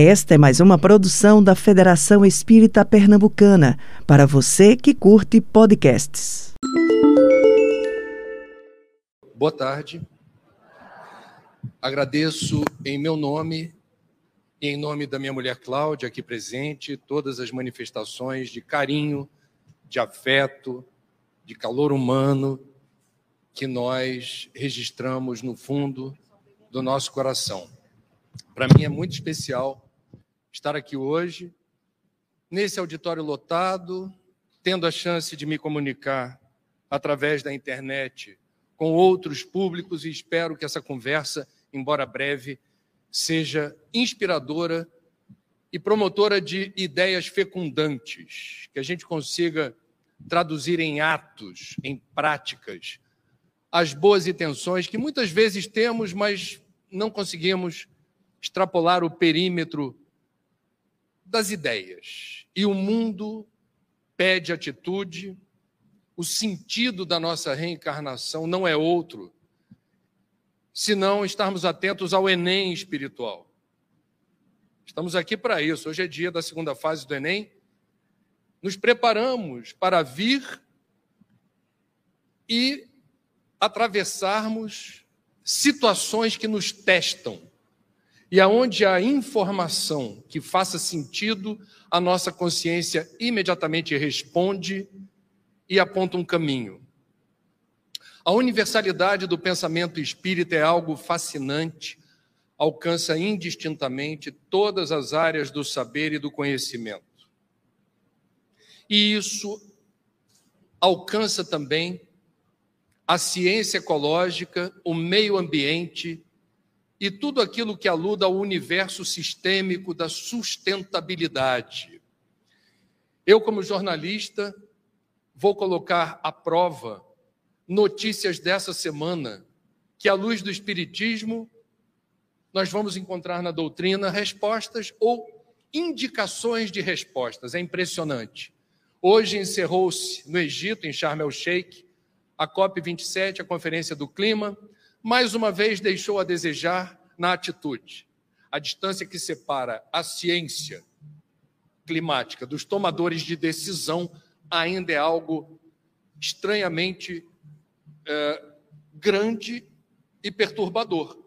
Esta é mais uma produção da Federação Espírita Pernambucana, para você que curte podcasts. Boa tarde. Agradeço em meu nome e em nome da minha mulher Cláudia, aqui presente, todas as manifestações de carinho, de afeto, de calor humano que nós registramos no fundo do nosso coração. Para mim é muito especial estar aqui hoje, nesse auditório lotado, tendo a chance de me comunicar através da internet com outros públicos e espero que essa conversa, embora breve, seja inspiradora e promotora de ideias fecundantes, que a gente consiga traduzir em atos, em práticas, as boas intenções que muitas vezes temos, mas não conseguimos extrapolar o perímetro das ideias. E o mundo pede atitude, o sentido da nossa reencarnação não é outro, senão estarmos atentos ao Enem espiritual. Estamos aqui para isso. Hoje é dia da segunda fase do Enem. Nos preparamos para vir e atravessarmos situações que nos testam e aonde a informação que faça sentido, a nossa consciência imediatamente responde e aponta um caminho. A universalidade do pensamento espírita é algo fascinante, alcança indistintamente todas as áreas do saber e do conhecimento. E isso alcança também a ciência ecológica, o meio ambiente e tudo aquilo que aluda ao universo sistêmico da sustentabilidade. Eu, como jornalista, vou colocar à prova notícias dessa semana que, à luz do Espiritismo, nós vamos encontrar na doutrina respostas ou indicações de respostas. É impressionante. Hoje encerrou-se no Egito, em Sharm el-Sheikh, a COP27, a Conferência do Clima, mais uma vez deixou a desejar na atitude. A distância que separa a ciência climática dos tomadores de decisão ainda é algo estranhamente é, grande e perturbador.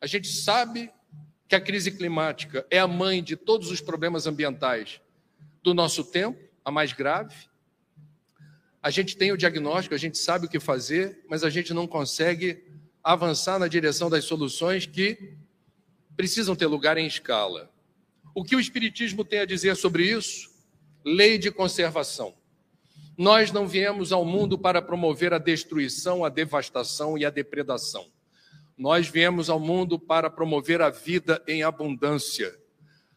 A gente sabe que a crise climática é a mãe de todos os problemas ambientais do nosso tempo, a mais grave. A gente tem o diagnóstico, a gente sabe o que fazer, mas a gente não consegue avançar na direção das soluções que precisam ter lugar em escala. O que o Espiritismo tem a dizer sobre isso? Lei de conservação. Nós não viemos ao mundo para promover a destruição, a devastação e a depredação. Nós viemos ao mundo para promover a vida em abundância,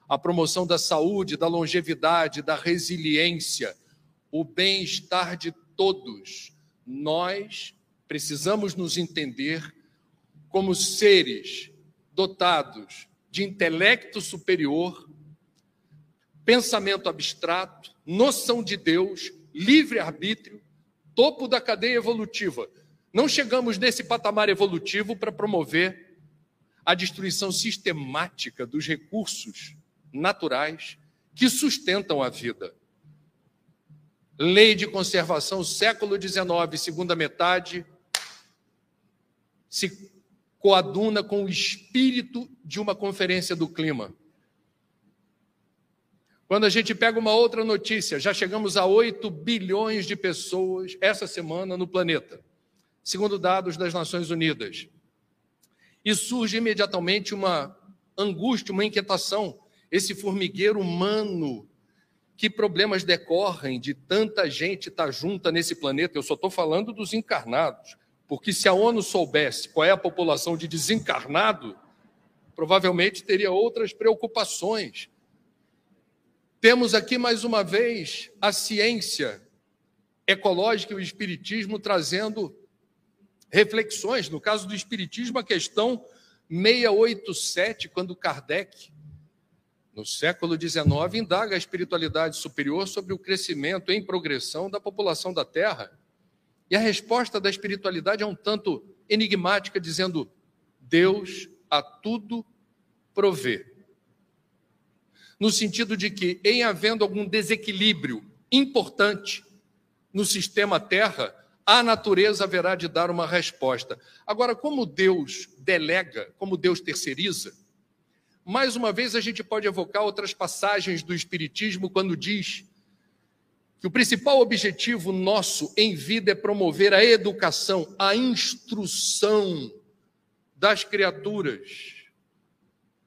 a promoção da saúde, da longevidade, da resiliência, o bem-estar de todos. Nós precisamos nos entender como seres dotados de intelecto superior, pensamento abstrato, noção de Deus, livre-arbítrio, topo da cadeia evolutiva. Não chegamos nesse patamar evolutivo para promover a destruição sistemática dos recursos naturais que sustentam a vida. Lei de conservação, século XIX, segunda metade, se coaduna com o espírito de uma conferência do clima. Quando a gente pega uma outra notícia, já chegamos a 8 bilhões de pessoas essa semana no planeta, segundo dados das Nações Unidas. E surge imediatamente uma angústia, uma inquietação. Esse formigueiro humano, que problemas decorrem de tanta gente estar junta nesse planeta? Eu só estou falando dos encarnados. Porque se a ONU soubesse qual é a população de desencarnado, provavelmente teria outras preocupações. Temos aqui mais uma vez a ciência ecológica e o espiritismo trazendo reflexões. No caso do espiritismo, a questão 687, quando Kardec, no século XIX, indaga a espiritualidade superior sobre o crescimento em progressão da população da Terra. E a resposta da espiritualidade é um tanto enigmática, dizendo: Deus a tudo provê. no sentido de que, em havendo algum desequilíbrio importante no sistema Terra, a natureza haverá de dar uma resposta. Agora, como Deus delega, como Deus terceiriza, mais uma vez a gente pode evocar outras passagens do Espiritismo quando diz que o principal objetivo nosso em vida é promover a educação, a instrução das criaturas.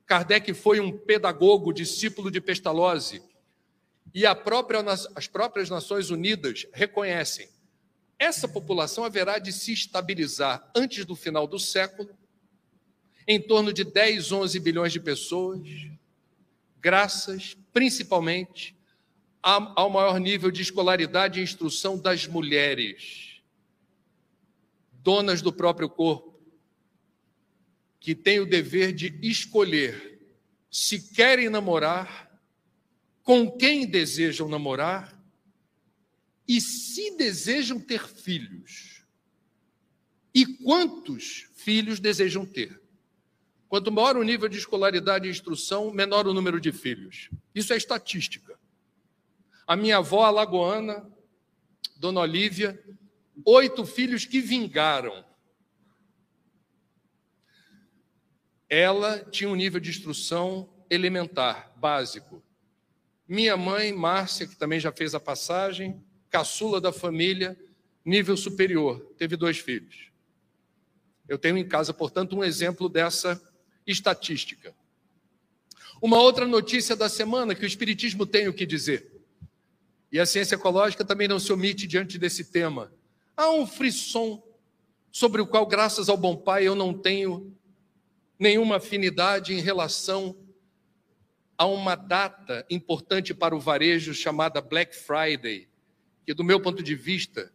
Kardec foi um pedagogo, discípulo de Pestalozzi, e própria, as próprias Nações Unidas reconhecem essa população haverá de se estabilizar antes do final do século, em torno de 10, 11 bilhões de pessoas, graças principalmente ao maior nível de escolaridade e instrução das mulheres, donas do próprio corpo, que têm o dever de escolher se querem namorar, com quem desejam namorar e se desejam ter filhos. E quantos filhos desejam ter? Quanto maior o nível de escolaridade e instrução, menor o número de filhos. Isso é estatística. A minha avó alagoana, Dona Olívia, oito filhos que vingaram. Ela tinha um nível de instrução elementar, básico. Minha mãe, Márcia, que também já fez a passagem, caçula da família, nível superior, teve dois filhos. Eu tenho em casa, portanto, um exemplo dessa estatística. Uma outra notícia da semana que o Espiritismo tem o que dizer. E a ciência ecológica também não se omite diante desse tema. Há um frisson sobre o qual, graças ao bom pai, eu não tenho nenhuma afinidade em relação a uma data importante para o varejo chamada Black Friday, que, do meu ponto de vista,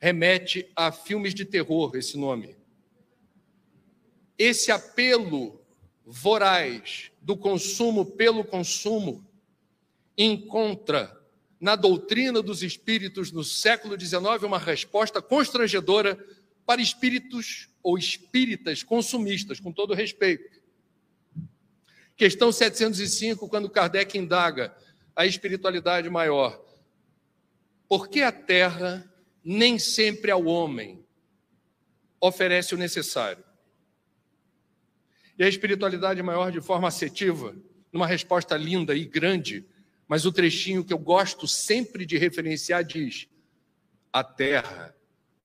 remete a filmes de terror esse nome. Esse apelo voraz do consumo pelo consumo encontra na doutrina dos espíritos no século XIX uma resposta constrangedora para espíritos ou espíritas consumistas, com todo respeito. Questão 705, quando Kardec indaga a espiritualidade maior. Por que a terra nem sempre ao homem oferece o necessário? E a espiritualidade maior, de forma assertiva, numa resposta linda e grande, mas o trechinho que eu gosto sempre de referenciar diz: a terra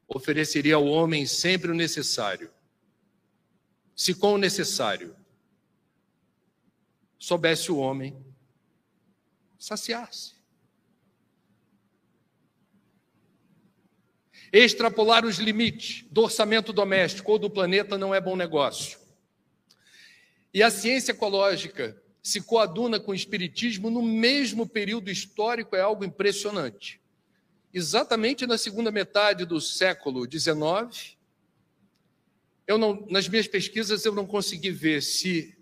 ofereceria ao homem sempre o necessário. Se com o necessário soubesse o homem saciar-se. Extrapolar os limites do orçamento doméstico ou do planeta não é bom negócio. E a ciência ecológica se coaduna com o espiritismo no mesmo período histórico é algo impressionante. Exatamente na segunda metade do século XIX, eu não, nas minhas pesquisas eu não consegui ver se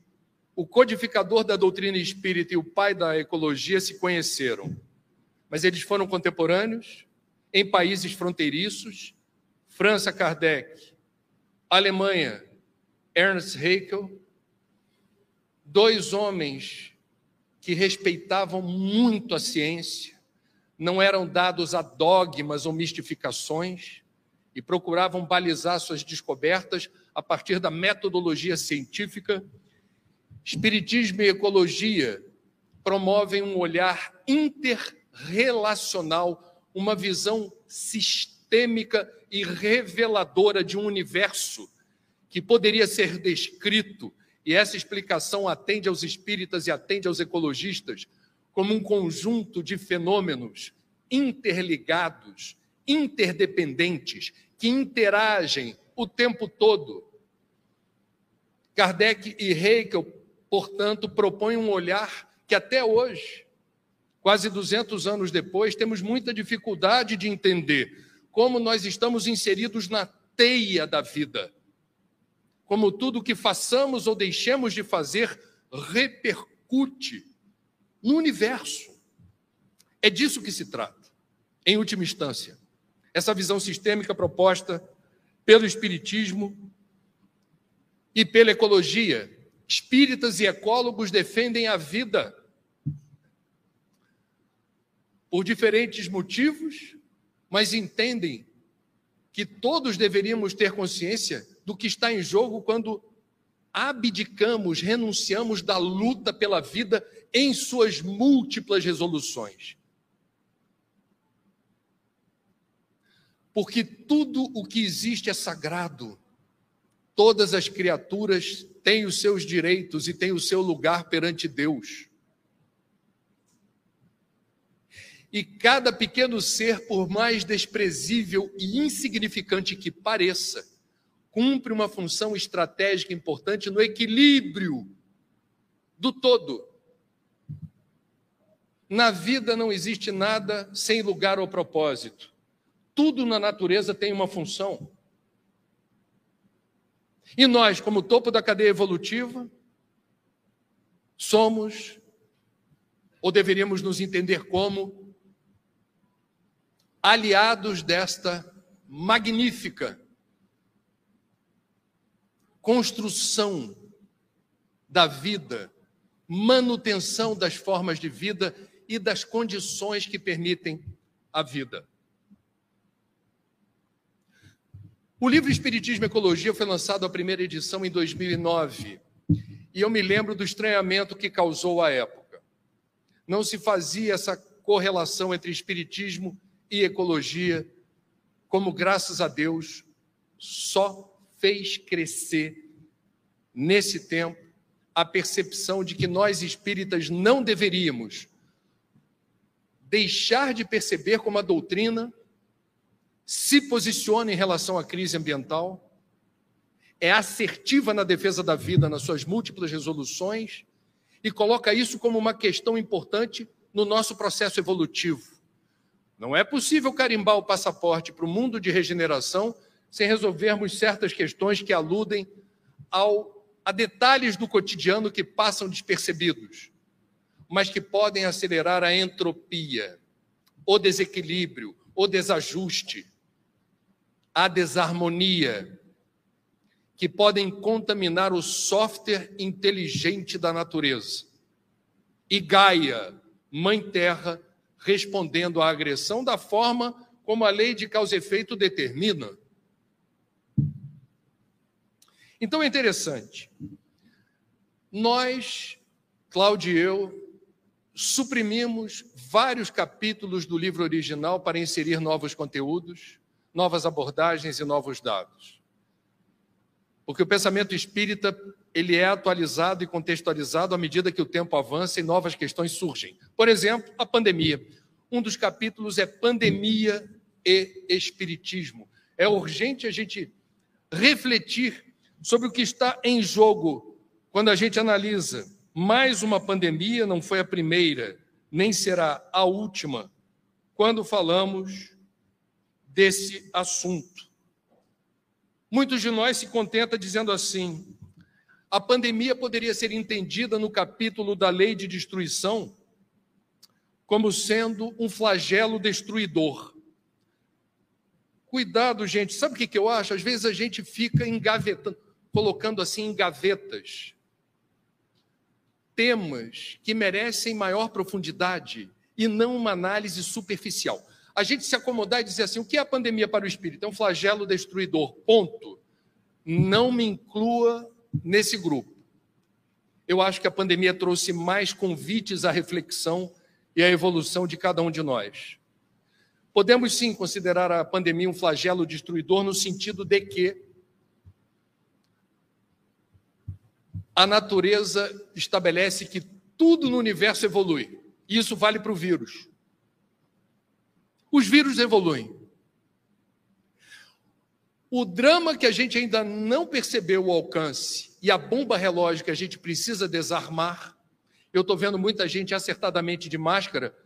o codificador da doutrina espírita e o pai da ecologia se conheceram, mas eles foram contemporâneos em países fronteiriços, França, Kardec, Alemanha, Ernst Haeckel, dois homens que respeitavam muito a ciência, não eram dados a dogmas ou mistificações e procuravam balizar suas descobertas a partir da metodologia científica. Espiritismo e ecologia promovem um olhar interrelacional, uma visão sistêmica e reveladora de um universo que poderia ser descrito e essa explicação atende aos espíritas e atende aos ecologistas como um conjunto de fenômenos interligados, interdependentes, que interagem o tempo todo. Kardec e Hegel, portanto, propõem um olhar que até hoje, quase 200 anos depois, temos muita dificuldade de entender como nós estamos inseridos na teia da vida como tudo que façamos ou deixemos de fazer repercute no universo. É disso que se trata, em última instância. Essa visão sistêmica proposta pelo Espiritismo e pela ecologia. Espíritas e ecólogos defendem a vida. por diferentes motivos, mas entendem que todos deveríamos ter consciência do que está em jogo quando abdicamos, renunciamos da luta pela vida em suas múltiplas resoluções. Porque tudo o que existe é sagrado. Todas as criaturas têm os seus direitos e têm o seu lugar perante Deus. E cada pequeno ser, por mais desprezível e insignificante que pareça, cumpre uma função estratégica importante no equilíbrio do todo. Na vida não existe nada sem lugar ou propósito. Tudo na natureza tem uma função. E nós, como topo da cadeia evolutiva, somos, ou deveríamos nos entender como, aliados desta magnífica construção da vida, manutenção das formas de vida e das condições que permitem a vida. O livro Espiritismo e Ecologia foi lançado a primeira edição em 2009 e eu me lembro do estranhamento que causou à época. Não se fazia essa correlação entre espiritismo e ecologia, como graças a Deus só fez crescer nesse tempo a percepção de que nós espíritas não deveríamos deixar de perceber como a doutrina se posiciona em relação à crise ambiental, é assertiva na defesa da vida nas suas múltiplas resoluções e coloca isso como uma questão importante no nosso processo evolutivo. Não é possível carimbar o passaporte para o mundo de regeneração sem resolvermos certas questões que aludem ao, a detalhes do cotidiano que passam despercebidos, mas que podem acelerar a entropia, o desequilíbrio, o desajuste, a desarmonia, que podem contaminar o software inteligente da natureza. E Gaia, Mãe Terra, respondendo à agressão da forma como a lei de causa e efeito determina. Então é interessante. Nós, Cláudio e eu, suprimimos vários capítulos do livro original para inserir novos conteúdos, novas abordagens e novos dados. Porque o pensamento espírita, ele é atualizado e contextualizado à medida que o tempo avança e novas questões surgem. Por exemplo, a pandemia. Um dos capítulos é pandemia e espiritismo. É urgente a gente refletir sobre o que está em jogo quando a gente analisa mais uma pandemia, não foi a primeira, nem será a última, quando falamos desse assunto. Muitos de nós se contentam dizendo assim: a pandemia poderia ser entendida no capítulo da lei de destruição como sendo um flagelo destruidor. Cuidado, gente. Sabe o que eu acho? Às vezes a gente fica engavetando colocando assim em gavetas temas que merecem maior profundidade e não uma análise superficial. A gente se acomodar e dizer assim: o que é a pandemia para o espírito? É um flagelo destruidor. Ponto. Não me inclua nesse grupo. Eu acho que a pandemia trouxe mais convites à reflexão e à evolução de cada um de nós. Podemos sim considerar a pandemia um flagelo destruidor no sentido de que a natureza estabelece que tudo no universo evolui. E isso vale para o vírus. Os vírus evoluem. O drama que a gente ainda não percebeu o alcance e a bomba relógio que a gente precisa desarmar. Eu estou vendo muita gente acertadamente de máscara.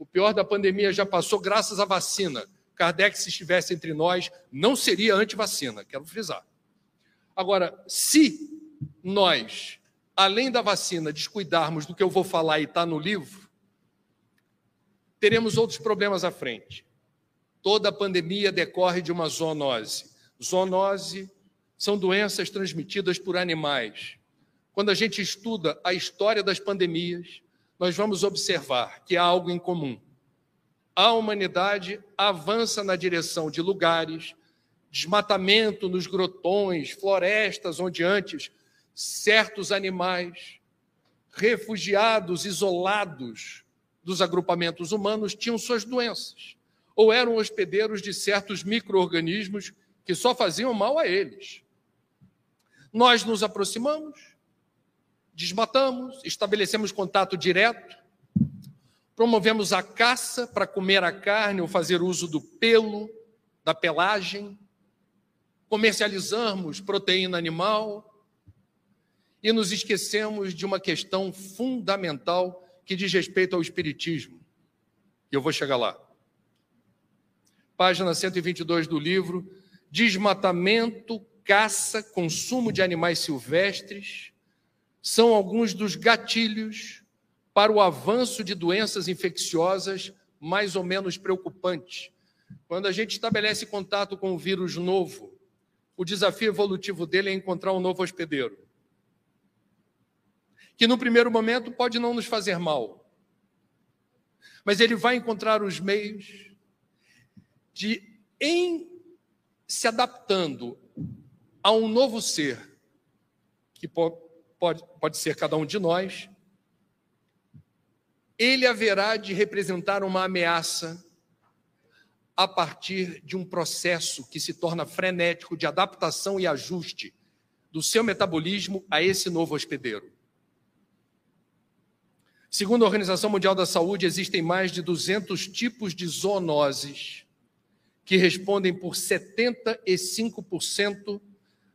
O pior da pandemia já passou graças à vacina. Kardec, se estivesse entre nós, não seria anti-vacina, quero frisar. Agora, se nós, além da vacina, descuidarmos do que eu vou falar e está no livro, teremos outros problemas à frente. Toda pandemia decorre de uma zoonose. Zoonose são doenças transmitidas por animais. Quando a gente estuda a história das pandemias, nós vamos observar que há algo em comum. a humanidade avança na direção de lugares, desmatamento nos grotões, florestas onde antes certos animais, refugiados, isolados dos agrupamentos humanos, tinham suas doenças, ou eram hospedeiros de certos micro-organismos que só faziam mal a eles. Nós nos aproximamos, desmatamos, estabelecemos contato direto, promovemos a caça para comer a carne ou fazer uso do pelo, da pelagem, comercializamos proteína animal e nos esquecemos de uma questão fundamental que diz respeito ao espiritismo. E eu vou chegar lá. Página 122 do livro: Desmatamento, caça, consumo de animais silvestres são alguns dos gatilhos para o avanço de doenças infecciosas mais ou menos preocupantes. Quando a gente estabelece contato com um vírus novo, o desafio evolutivo dele é encontrar um novo hospedeiro. Que no primeiro momento pode não nos fazer mal, mas ele vai encontrar os meios de, em se adaptando a um novo ser, que pode, pode ser cada um de nós, ele haverá de representar uma ameaça a partir de um processo que se torna frenético de adaptação e ajuste do seu metabolismo a esse novo hospedeiro. Segundo a Organização Mundial da Saúde, existem mais de 200 tipos de zoonoses que respondem por 75%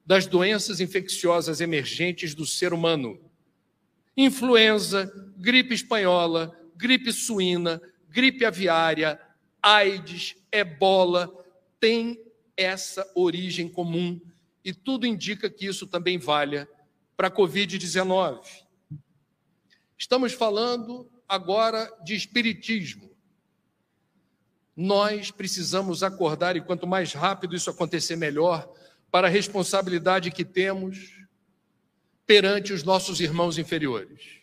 das doenças infecciosas emergentes do ser humano. Influenza, gripe espanhola, gripe suína, gripe aviária, AIDS, ebola, tem essa origem comum e tudo indica que isso também valha para a Covid-19. Estamos falando agora de espiritismo. Nós precisamos acordar, e quanto mais rápido isso acontecer, melhor, para a responsabilidade que temos perante os nossos irmãos inferiores.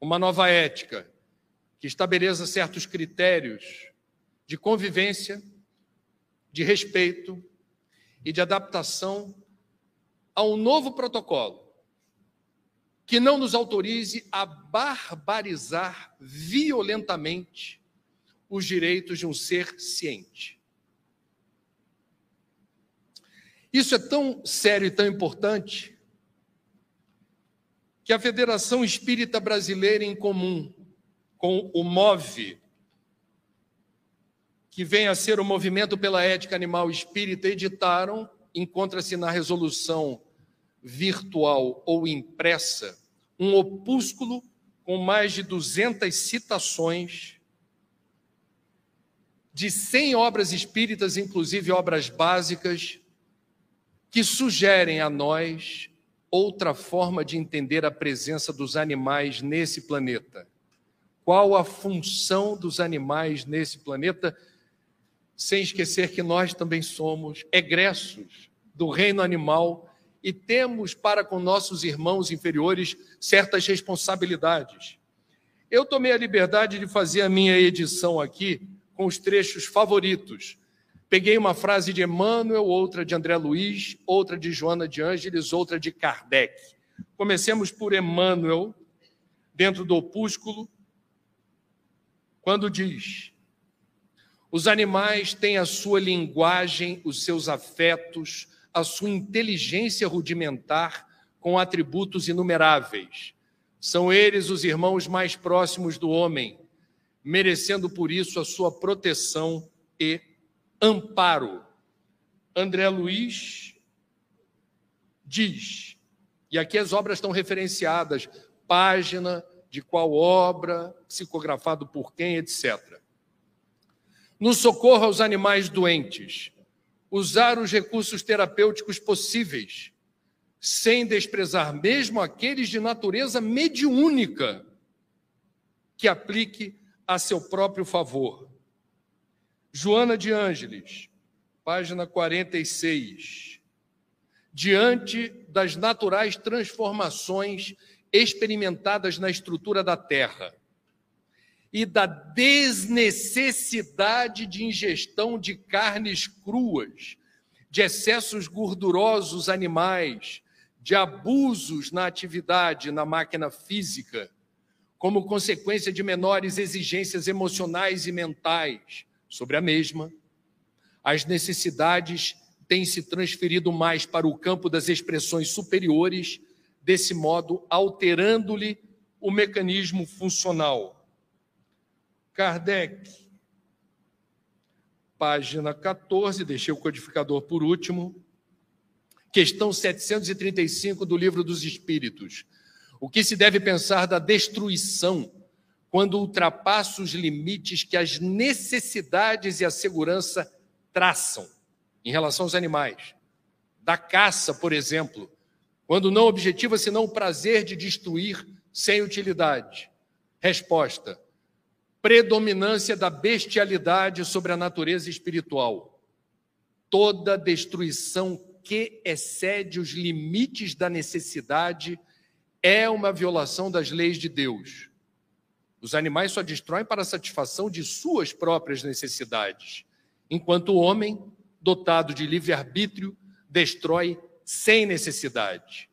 Uma nova ética que estabeleça certos critérios de convivência, de respeito e de adaptação a um novo protocolo que não nos autorize a barbarizar violentamente os direitos de um ser ciente. Isso é tão sério e tão importante que a Federação Espírita Brasileira em Comum, com o MOVE, que vem a ser o Movimento pela Ética Animal Espírita, editaram, encontra-se na resolução virtual ou impressa, um opúsculo com mais de 200 citações de 100 obras espíritas, inclusive obras básicas, que sugerem a nós outra forma de entender a presença dos animais nesse planeta. Qual a função dos animais nesse planeta? sem esquecer que nós também somos egressos do reino animal e temos para com nossos irmãos inferiores certas responsabilidades. Eu tomei a liberdade de fazer a minha edição aqui com os trechos favoritos. Peguei uma frase de Emmanuel, outra de André Luiz, outra de Joana de Ângeles, outra de Kardec. Comecemos por Emmanuel, dentro do opúsculo, quando diz: os animais têm a sua linguagem, os seus afetos, a sua inteligência rudimentar com atributos inumeráveis. São eles os irmãos mais próximos do homem, merecendo por isso a sua proteção e amparo. André Luiz diz, e aqui as obras estão referenciadas, página, de qual obra, psicografado por quem, etc no socorro aos animais doentes, usar os recursos terapêuticos possíveis, sem desprezar mesmo aqueles de natureza mediúnica, que aplique a seu próprio favor. Joana de Ângeles, página 46. Diante das naturais transformações experimentadas na estrutura da Terra, e da desnecessidade de ingestão de carnes cruas, de excessos gordurosos animais, de abusos na atividade, na máquina física, como consequência de menores exigências emocionais e mentais sobre a mesma, as necessidades têm se transferido mais para o campo das expressões superiores, desse modo alterando-lhe o mecanismo funcional. Kardec, página 14, deixei o codificador por último, questão 735 do Livro dos Espíritos. O que se deve pensar da destruição quando ultrapassa os limites que as necessidades e a segurança traçam em relação aos animais? Da caça, por exemplo, quando não objetiva senão o prazer de destruir sem utilidade. Resposta: predominância da bestialidade sobre a natureza espiritual. Toda destruição que excede os limites da necessidade é uma violação das leis de Deus. Os animais só destroem para a satisfação de suas próprias necessidades, enquanto o homem, dotado de livre-arbítrio, destrói sem necessidade.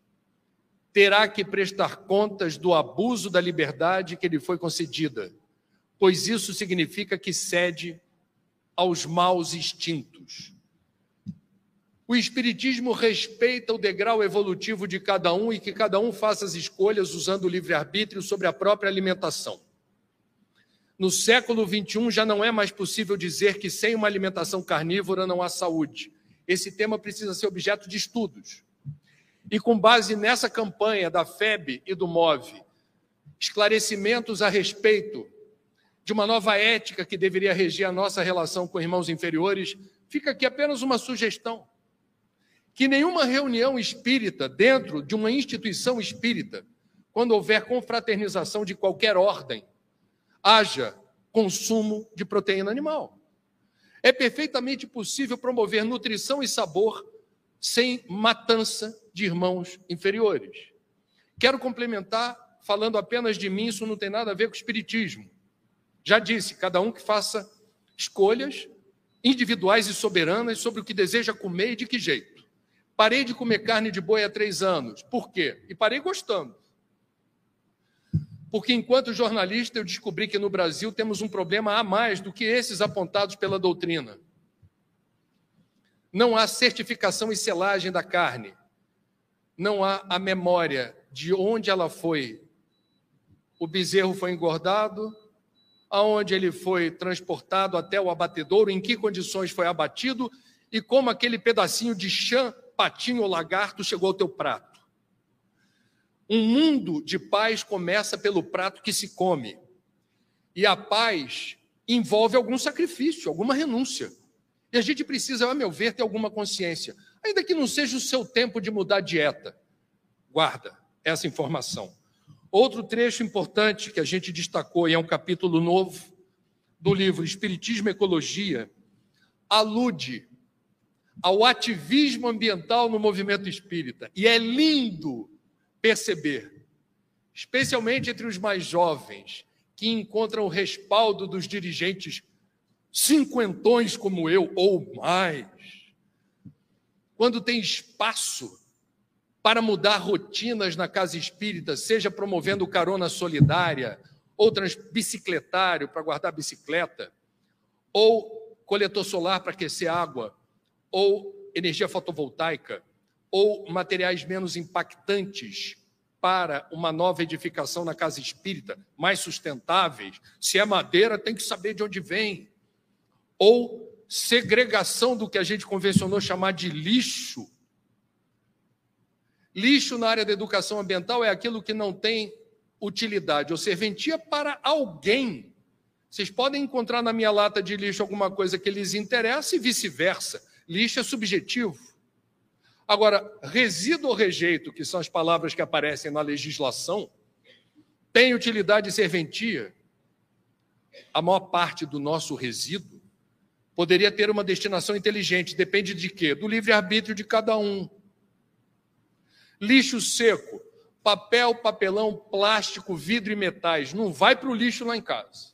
Terá que prestar contas do abuso da liberdade que lhe foi concedida pois isso significa que cede aos maus instintos. O Espiritismo respeita o degrau evolutivo de cada um e que cada um faça as escolhas usando o livre-arbítrio sobre a própria alimentação. No século XXI já não é mais possível dizer que sem uma alimentação carnívora não há saúde. Esse tema precisa ser objeto de estudos. E com base nessa campanha da FEB e do MOVE, esclarecimentos a respeito de uma nova ética que deveria regir a nossa relação com irmãos inferiores, fica aqui apenas uma sugestão. Que nenhuma reunião espírita dentro de uma instituição espírita, quando houver confraternização de qualquer ordem, haja consumo de proteína animal. É perfeitamente possível promover nutrição e sabor sem matança de irmãos inferiores. Quero complementar falando apenas de mim, isso não tem nada a ver com espiritismo. Já disse, cada um que faça escolhas individuais e soberanas sobre o que deseja comer e de que jeito. Parei de comer carne de boi há três anos. Por quê? E parei gostando. Porque enquanto jornalista eu descobri que no Brasil temos um problema a mais do que esses apontados pela doutrina. Não há certificação e selagem da carne. Não há a memória de onde ela foi. O bezerro foi engordado, aonde ele foi transportado até o abatedouro, em que condições foi abatido e como aquele pedacinho de chã, patinho ou lagarto chegou ao teu prato. Um mundo de paz começa pelo prato que se come. E a paz envolve algum sacrifício, alguma renúncia. E a gente precisa, a meu ver, ter alguma consciência. Ainda que não seja o seu tempo de mudar a dieta. Guarda essa informação. Outro trecho importante que a gente destacou, e é um capítulo novo do livro Espiritismo e Ecologia, alude ao ativismo ambiental no movimento espírita. E é lindo perceber, especialmente entre os mais jovens, que encontram o respaldo dos dirigentes cinquentões como eu, ou mais, quando tem espaço para mudar rotinas na casa espírita, seja promovendo carona solidária, ou bicicletário para guardar bicicleta, ou coletor solar para aquecer água, ou energia fotovoltaica, ou materiais menos impactantes para uma nova edificação na casa espírita, mais sustentáveis. Se é madeira, tem que saber de onde vem. Ou segregação do que a gente convencionou chamar de lixo Lixo na área da educação ambiental é aquilo que não tem utilidade ou serventia para alguém. Vocês podem encontrar na minha lata de lixo alguma coisa que lhes interessa e vice-versa. Lixo é subjetivo. Agora, resíduo ou rejeito, que são as palavras que aparecem na legislação, tem utilidade e serventia. A maior parte do nosso resíduo poderia ter uma destinação inteligente, depende de quê? Do livre-arbítrio de cada um. Lixo seco, papel, papelão, plástico, vidro e metais. Não vai para o lixo lá em casa.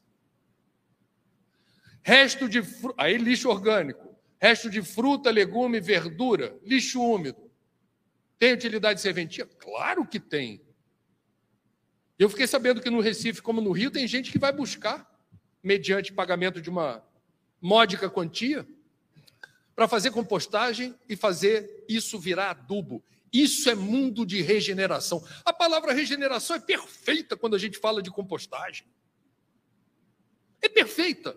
Resto de fruta, aí lixo orgânico, resto de fruta, legume, verdura, lixo úmido. Tem utilidade serventia? Claro que tem. Eu fiquei sabendo que no Recife, como no Rio, tem gente que vai buscar, mediante pagamento de uma módica quantia, para fazer compostagem e fazer isso virar adubo. Isso é mundo de regeneração. A palavra regeneração é perfeita quando a gente fala de compostagem. É perfeita.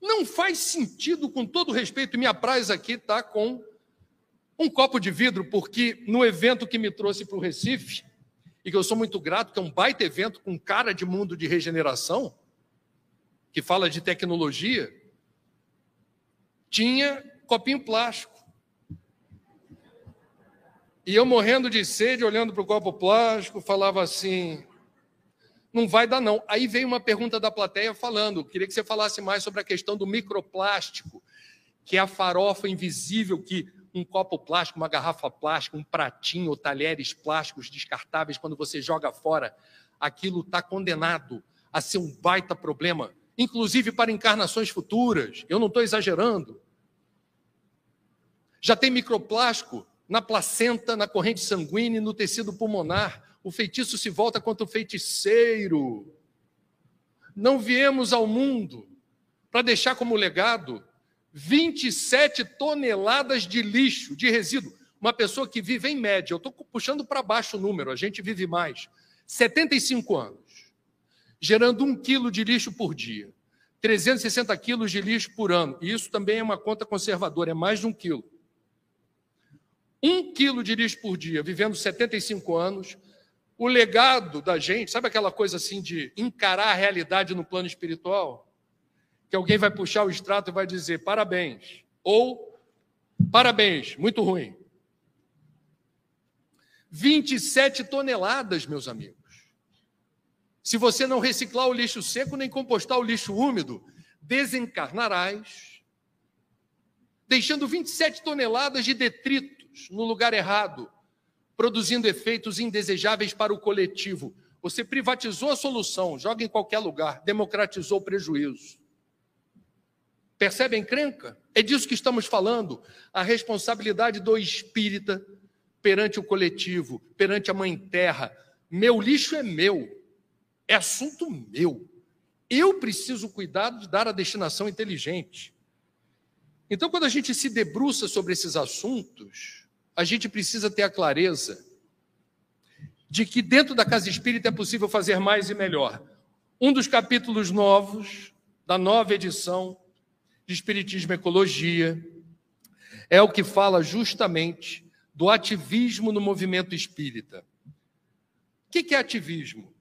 Não faz sentido, com todo respeito, e minha praia aqui está com um copo de vidro, porque no evento que me trouxe para o Recife, e que eu sou muito grato, que é um baita evento com cara de mundo de regeneração, que fala de tecnologia, tinha copinho plástico. E eu morrendo de sede, olhando para o copo plástico, falava assim: não vai dar não. Aí veio uma pergunta da plateia falando, queria que você falasse mais sobre a questão do microplástico, que é a farofa invisível que um copo plástico, uma garrafa plástica, um pratinho ou talheres plásticos descartáveis, quando você joga fora, aquilo está condenado a ser um baita problema, inclusive para encarnações futuras. Eu não estou exagerando. Já tem microplástico na placenta, na corrente sanguínea no tecido pulmonar. O feitiço se volta contra o feiticeiro. Não viemos ao mundo para deixar como legado 27 toneladas de lixo, de resíduo. Uma pessoa que vive em média, eu estou puxando para baixo o número, a gente vive mais, 75 anos, gerando um quilo de lixo por dia, 360 quilos de lixo por ano. E isso também é uma conta conservadora, é mais de um quilo. Um quilo de lixo por dia, vivendo 75 anos, o legado da gente, sabe aquela coisa assim de encarar a realidade no plano espiritual? Que alguém vai puxar o extrato e vai dizer parabéns, ou parabéns, muito ruim. 27 toneladas, meus amigos. Se você não reciclar o lixo seco nem compostar o lixo úmido, desencarnarás, deixando 27 toneladas de detritos no lugar errado, produzindo efeitos indesejáveis para o coletivo. Você privatizou a solução, joga em qualquer lugar, democratizou o prejuízo. Percebe a encrenca? É disso que estamos falando. A responsabilidade do espírita perante o coletivo, perante a mãe terra. Meu lixo é meu, é assunto meu. Eu preciso cuidar de dar a destinação inteligente. Então, quando a gente se debruça sobre esses assuntos, a gente precisa ter a clareza de que dentro da casa espírita é possível fazer mais e melhor. Um dos capítulos novos da nova edição de Espiritismo e Ecologia é o que fala justamente do ativismo no movimento espírita. O que é ativismo?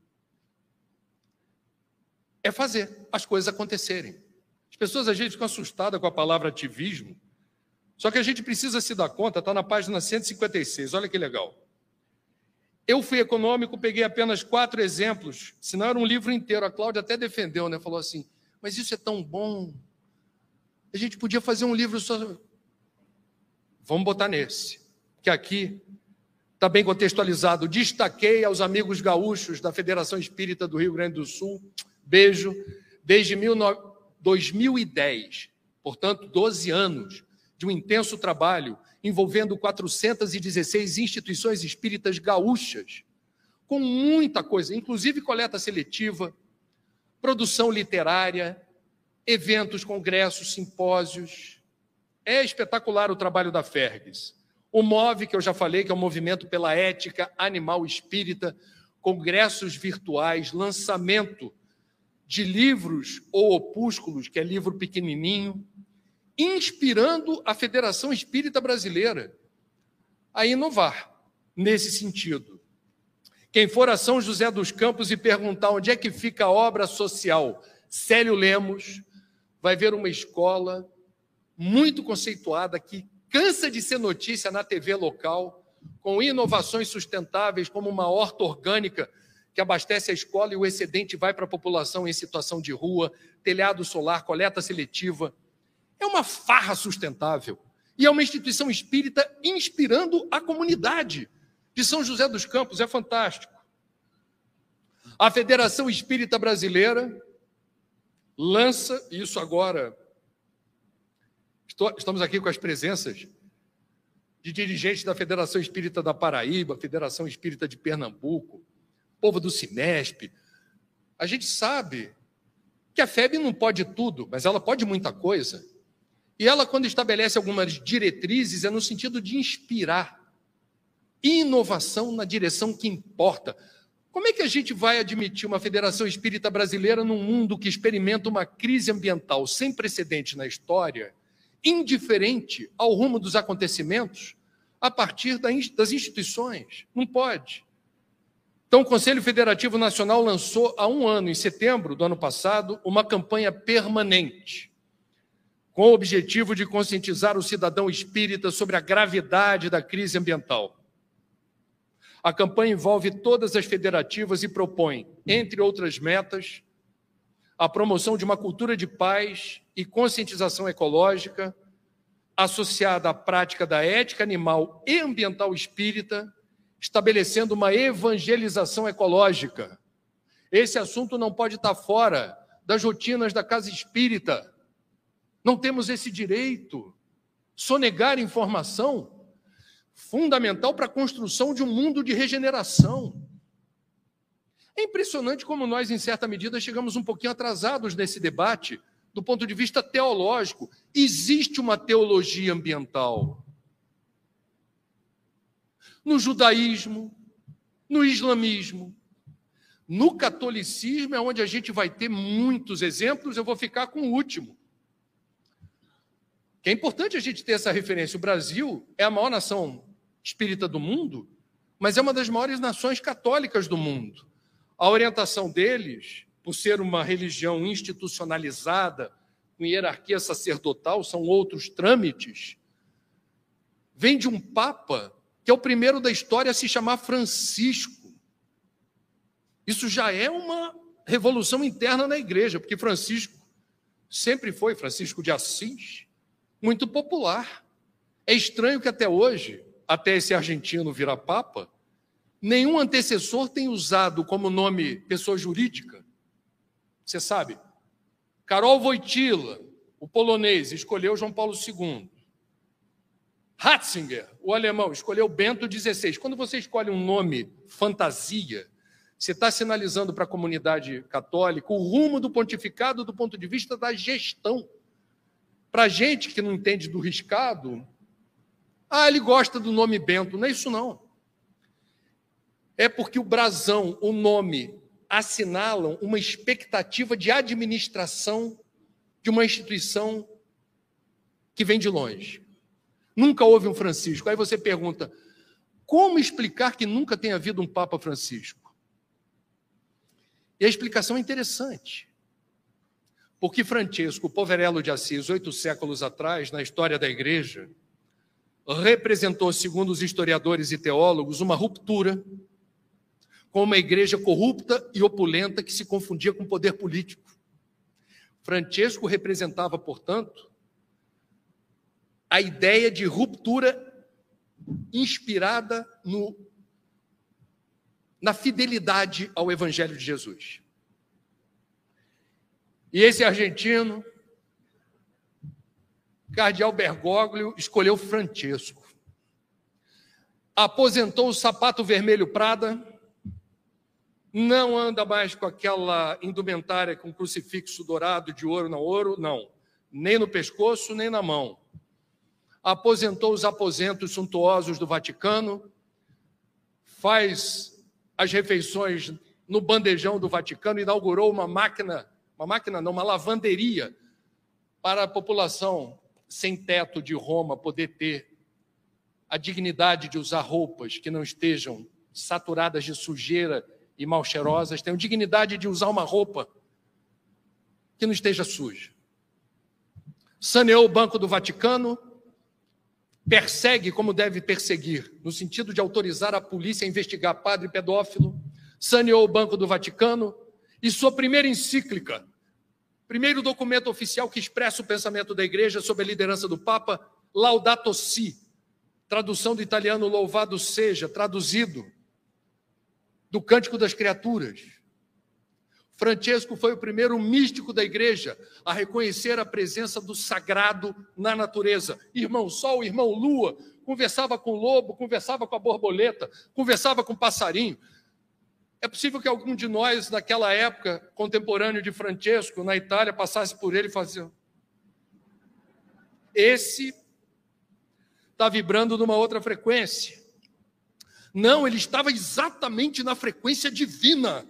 É fazer as coisas acontecerem. As pessoas às vezes ficam assustadas com a palavra ativismo, só que a gente precisa se dar conta, está na página 156, olha que legal. Eu fui econômico, peguei apenas quatro exemplos, senão era um livro inteiro. A Cláudia até defendeu, né? Falou assim: mas isso é tão bom. A gente podia fazer um livro só. Vamos botar nesse, que aqui está bem contextualizado. Destaquei aos amigos gaúchos da Federação Espírita do Rio Grande do Sul, beijo, desde 2010, portanto, 12 anos de um intenso trabalho envolvendo 416 instituições espíritas gaúchas, com muita coisa, inclusive coleta seletiva, produção literária, eventos, congressos, simpósios. É espetacular o trabalho da Fergs. O MOVE, que eu já falei, que é o Movimento pela Ética Animal Espírita, congressos virtuais, lançamento de livros ou opúsculos, que é livro pequenininho, inspirando a Federação Espírita Brasileira a inovar nesse sentido. Quem for a São José dos Campos e perguntar onde é que fica a obra social Célio Lemos, vai ver uma escola muito conceituada que cansa de ser notícia na TV local, com inovações sustentáveis, como uma horta orgânica que abastece a escola e o excedente vai para a população em situação de rua, telhado solar, coleta seletiva, é uma farra sustentável. E é uma instituição espírita inspirando a comunidade de São José dos Campos. É fantástico. A Federação Espírita Brasileira lança, isso agora Estamos aqui com as presenças de dirigentes da Federação Espírita da Paraíba, Federação Espírita de Pernambuco, povo do Cinesp. A gente sabe que a FEB não pode tudo, mas ela pode muita coisa. E ela, quando estabelece algumas diretrizes, é no sentido de inspirar inovação na direção que importa. Como é que a gente vai admitir uma Federação Espírita Brasileira num mundo que experimenta uma crise ambiental sem precedente na história, indiferente ao rumo dos acontecimentos, a partir das instituições? Não pode. Então, o Conselho Federativo Nacional lançou há um ano, em setembro do ano passado, uma campanha permanente com o objetivo de conscientizar o cidadão espírita sobre a gravidade da crise ambiental. A campanha envolve todas as federativas e propõe, entre outras metas, a promoção de uma cultura de paz e conscientização ecológica associada à prática da ética animal e ambiental espírita, estabelecendo uma evangelização ecológica. Esse assunto não pode estar fora das rotinas da casa espírita. Não temos esse direito. Sonegar informação fundamental para a construção de um mundo de regeneração. É impressionante como nós, em certa medida, chegamos um pouquinho atrasados nesse debate, do ponto de vista teológico. Existe uma teologia ambiental. No judaísmo, no islamismo, no catolicismo é onde a gente vai ter muitos exemplos, eu vou ficar com o último. Que é importante a gente ter essa referência. O Brasil é a maior nação espírita do mundo, mas é uma das maiores nações católicas do mundo. A orientação deles, por ser uma religião institucionalizada, com hierarquia sacerdotal, são outros trâmites, vem de um papa que é o primeiro da história a se chamar Francisco. Isso já é uma revolução interna na igreja, porque Francisco sempre foi Francisco de Assis, muito popular. É estranho que até hoje, até esse argentino virar papa, nenhum antecessor tem usado como nome pessoa jurídica. Você sabe? Karol Wojtyla, o polonês, escolheu João Paulo II. Ratzinger, o alemão, escolheu Bento XVI. Quando você escolhe um nome fantasia, você está sinalizando para a comunidade católica o rumo do pontificado do ponto de vista da gestão. Para gente que não entende do riscado, ah, ele gosta do nome Bento. Não é isso, não. É porque o brasão, o nome, assinalam uma expectativa de administração de uma instituição que vem de longe. Nunca houve um Francisco. Aí você pergunta: como explicar que nunca tenha havido um Papa Francisco? E a explicação é interessante. Porque Francesco, Poverello de Assis, oito séculos atrás, na história da igreja, representou, segundo os historiadores e teólogos, uma ruptura com uma igreja corrupta e opulenta que se confundia com o poder político. Francesco representava, portanto, a ideia de ruptura inspirada no, na fidelidade ao Evangelho de Jesus. E esse argentino, Cardeal Bergoglio, escolheu Francesco. Aposentou o sapato vermelho Prada, não anda mais com aquela indumentária com crucifixo dourado de ouro no ouro, não, nem no pescoço, nem na mão. Aposentou os aposentos suntuosos do Vaticano, faz as refeições no bandejão do Vaticano, inaugurou uma máquina uma máquina não, uma lavanderia para a população sem teto de Roma poder ter a dignidade de usar roupas que não estejam saturadas de sujeira e mal cheirosas, tenham dignidade de usar uma roupa que não esteja suja. Saneou o Banco do Vaticano, persegue como deve perseguir, no sentido de autorizar a polícia a investigar padre pedófilo, saneou o Banco do Vaticano e sua primeira encíclica, Primeiro documento oficial que expressa o pensamento da igreja sob a liderança do Papa, Laudato Si, tradução do italiano louvado seja, traduzido do Cântico das Criaturas. Francesco foi o primeiro místico da igreja a reconhecer a presença do sagrado na natureza. Irmão Sol, irmão Lua, conversava com o lobo, conversava com a borboleta, conversava com o passarinho. É possível que algum de nós, naquela época, contemporâneo de Francesco, na Itália, passasse por ele e fazia. Esse está vibrando numa outra frequência. Não, ele estava exatamente na frequência divina.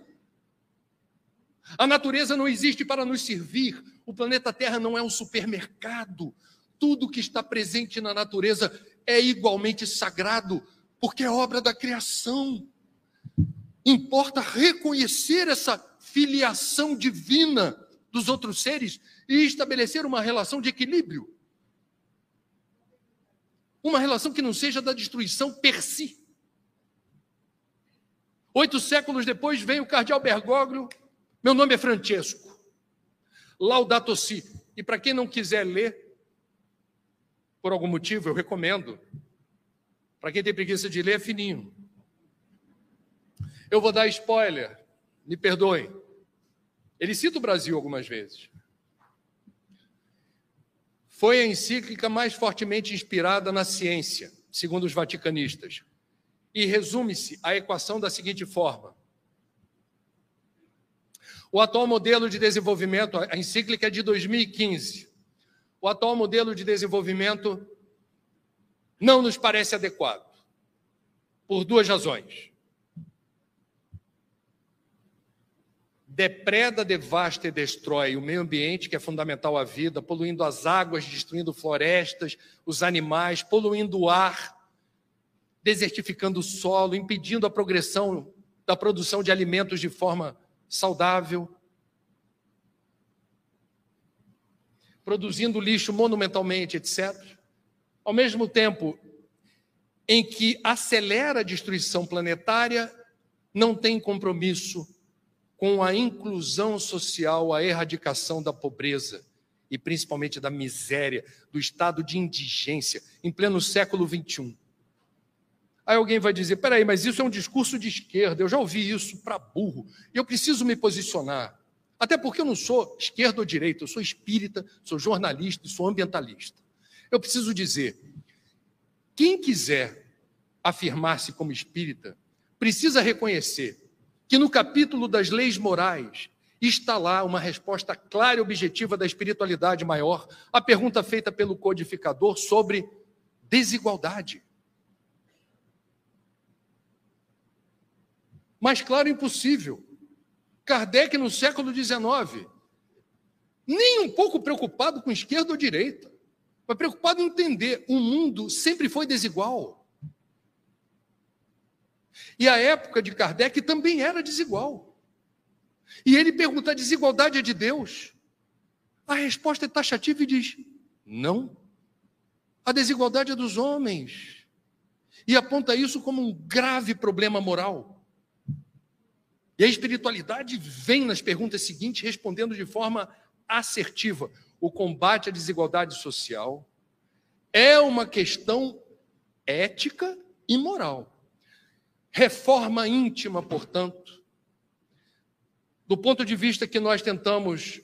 A natureza não existe para nos servir. O planeta Terra não é um supermercado. Tudo que está presente na natureza é igualmente sagrado, porque é obra da criação. Importa reconhecer essa filiação divina dos outros seres e estabelecer uma relação de equilíbrio. Uma relação que não seja da destruição per si. Oito séculos depois vem o cardeal Bergoglio meu nome é Francesco. Laudato Si. E para quem não quiser ler, por algum motivo, eu recomendo. Para quem tem preguiça de ler, é fininho. Eu vou dar spoiler, me perdoem. Ele cita o Brasil algumas vezes. Foi a encíclica mais fortemente inspirada na ciência, segundo os vaticanistas. E resume-se a equação da seguinte forma: o atual modelo de desenvolvimento, a encíclica é de 2015. O atual modelo de desenvolvimento não nos parece adequado, por duas razões. Depreda, devasta e destrói o meio ambiente, que é fundamental à vida, poluindo as águas, destruindo florestas, os animais, poluindo o ar, desertificando o solo, impedindo a progressão da produção de alimentos de forma saudável, produzindo lixo monumentalmente, etc. Ao mesmo tempo em que acelera a destruição planetária, não tem compromisso com a inclusão social, a erradicação da pobreza e principalmente da miséria, do estado de indigência em pleno século XXI. Aí alguém vai dizer: peraí, mas isso é um discurso de esquerda, eu já ouvi isso para burro, eu preciso me posicionar. Até porque eu não sou esquerda ou direita, eu sou espírita, sou jornalista e sou ambientalista. Eu preciso dizer: quem quiser afirmar-se como espírita, precisa reconhecer que no capítulo das leis morais está lá uma resposta clara e objetiva da espiritualidade maior à pergunta feita pelo codificador sobre desigualdade. Mais claro, impossível. Kardec, no século XIX, nem um pouco preocupado com esquerda ou direita, mas preocupado em entender: o mundo sempre foi desigual. E a época de Kardec também era desigual. E ele pergunta: a desigualdade é de Deus? A resposta é taxativa e diz: não. A desigualdade é dos homens. E aponta isso como um grave problema moral. E a espiritualidade vem nas perguntas seguintes respondendo de forma assertiva. O combate à desigualdade social é uma questão ética e moral. Reforma íntima, portanto, do ponto de vista que nós tentamos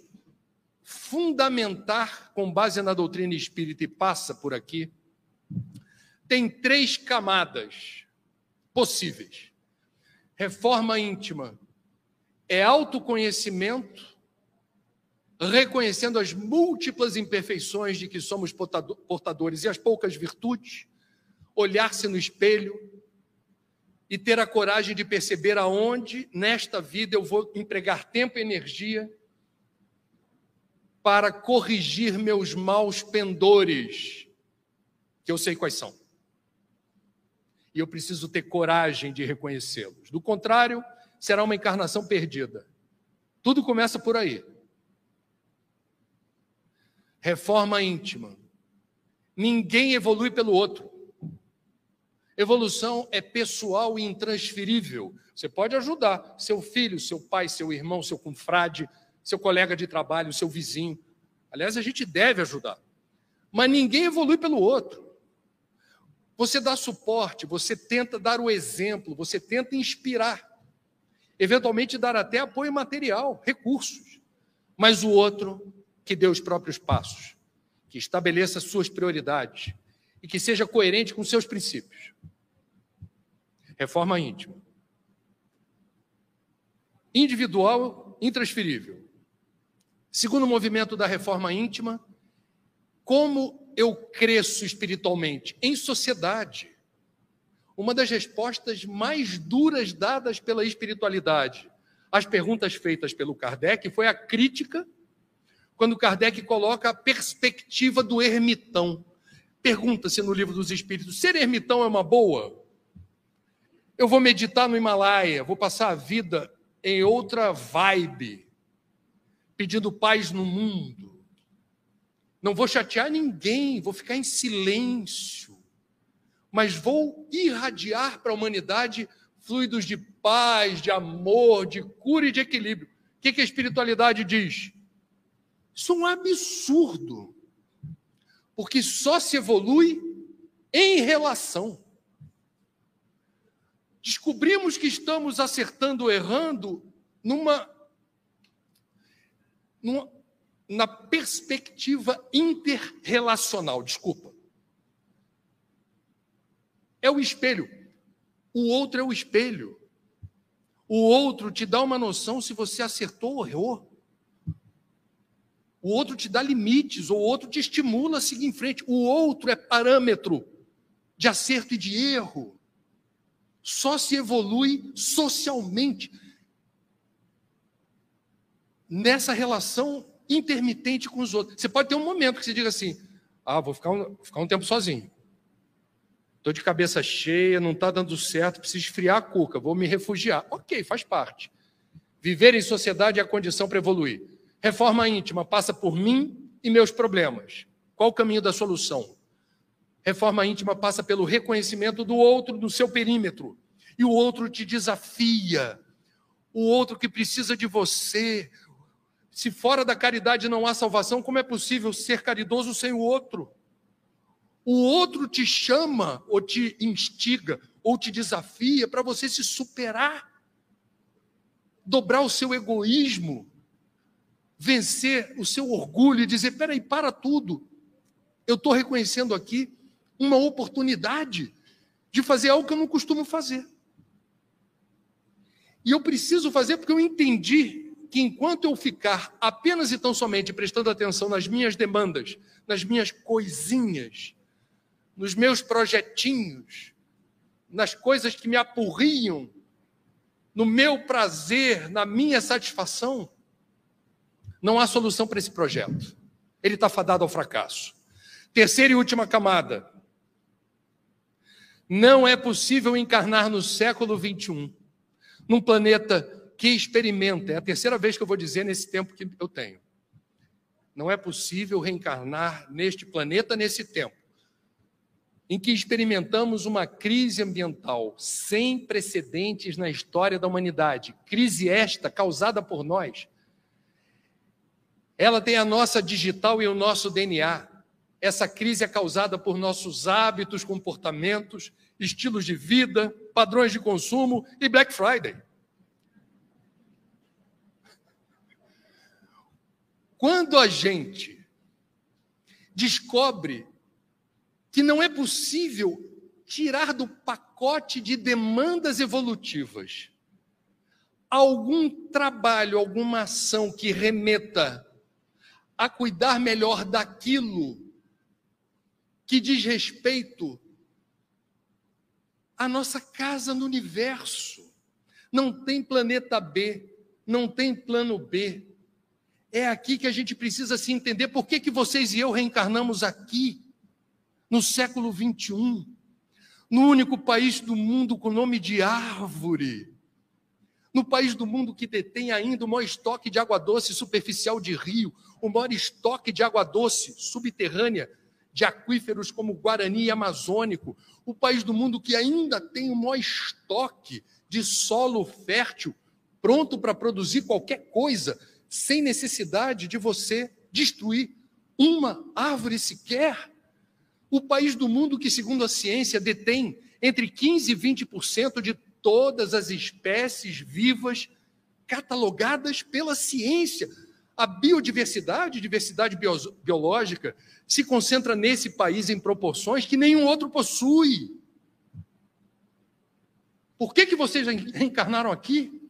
fundamentar com base na doutrina espírita e passa por aqui, tem três camadas possíveis. Reforma íntima é autoconhecimento, reconhecendo as múltiplas imperfeições de que somos portadores e as poucas virtudes, olhar-se no espelho e ter a coragem de perceber aonde nesta vida eu vou empregar tempo e energia para corrigir meus maus pendores, que eu sei quais são. E eu preciso ter coragem de reconhecê-los. Do contrário, será uma encarnação perdida. Tudo começa por aí. Reforma íntima. Ninguém evolui pelo outro. Evolução é pessoal e intransferível. Você pode ajudar seu filho, seu pai, seu irmão, seu confrade, seu colega de trabalho, seu vizinho. Aliás, a gente deve ajudar. Mas ninguém evolui pelo outro. Você dá suporte, você tenta dar o exemplo, você tenta inspirar. eventualmente dar até apoio material, recursos. Mas o outro que dê os próprios passos, que estabeleça suas prioridades e que seja coerente com seus princípios. Reforma íntima. Individual, intransferível. Segundo movimento da reforma íntima, como eu cresço espiritualmente? Em sociedade. Uma das respostas mais duras dadas pela espiritualidade às perguntas feitas pelo Kardec foi a crítica, quando Kardec coloca a perspectiva do ermitão. Pergunta-se no livro dos Espíritos: ser ermitão é uma boa? Eu vou meditar no Himalaia, vou passar a vida em outra vibe, pedindo paz no mundo. Não vou chatear ninguém, vou ficar em silêncio, mas vou irradiar para a humanidade fluidos de paz, de amor, de cura e de equilíbrio. O que, que a espiritualidade diz? Isso é um absurdo, porque só se evolui em relação descobrimos que estamos acertando ou errando numa, numa na perspectiva interrelacional, desculpa. É o espelho. O outro é o espelho. O outro te dá uma noção se você acertou ou errou. O outro te dá limites, o outro te estimula a seguir em frente. O outro é parâmetro de acerto e de erro só se evolui socialmente nessa relação intermitente com os outros. Você pode ter um momento que você diga assim: ah, vou ficar um, ficar um tempo sozinho. Estou de cabeça cheia, não está dando certo, preciso esfriar a cuca, vou me refugiar. Ok, faz parte. Viver em sociedade é a condição para evoluir. Reforma íntima passa por mim e meus problemas. Qual o caminho da solução? Reforma íntima passa pelo reconhecimento do outro no seu perímetro. E o outro te desafia. O outro que precisa de você. Se fora da caridade não há salvação, como é possível ser caridoso sem o outro? O outro te chama, ou te instiga, ou te desafia para você se superar, dobrar o seu egoísmo, vencer o seu orgulho e dizer: peraí, para tudo. Eu estou reconhecendo aqui uma oportunidade de fazer algo que eu não costumo fazer. E eu preciso fazer porque eu entendi que enquanto eu ficar apenas e tão somente prestando atenção nas minhas demandas, nas minhas coisinhas, nos meus projetinhos, nas coisas que me apurriam, no meu prazer, na minha satisfação, não há solução para esse projeto. Ele está fadado ao fracasso. Terceira e última camada. Não é possível encarnar no século 21, num planeta que experimenta, é a terceira vez que eu vou dizer nesse tempo que eu tenho. Não é possível reencarnar neste planeta nesse tempo, em que experimentamos uma crise ambiental sem precedentes na história da humanidade. Crise esta causada por nós. Ela tem a nossa digital e o nosso DNA. Essa crise é causada por nossos hábitos, comportamentos, estilos de vida, padrões de consumo e Black Friday. Quando a gente descobre que não é possível tirar do pacote de demandas evolutivas algum trabalho, alguma ação que remeta a cuidar melhor daquilo que diz respeito à nossa casa no universo. Não tem planeta B, não tem plano B. É aqui que a gente precisa se entender por que, que vocês e eu reencarnamos aqui, no século 21, no único país do mundo com nome de árvore, no país do mundo que detém ainda o maior estoque de água doce superficial de rio, o maior estoque de água doce subterrânea de aquíferos como Guarani e Amazônico, o país do mundo que ainda tem o maior estoque de solo fértil, pronto para produzir qualquer coisa, sem necessidade de você destruir uma árvore sequer. O país do mundo que, segundo a ciência, detém entre 15% e 20% de todas as espécies vivas catalogadas pela ciência. A biodiversidade, diversidade biológica, se concentra nesse país em proporções que nenhum outro possui. Por que, que vocês reencarnaram aqui?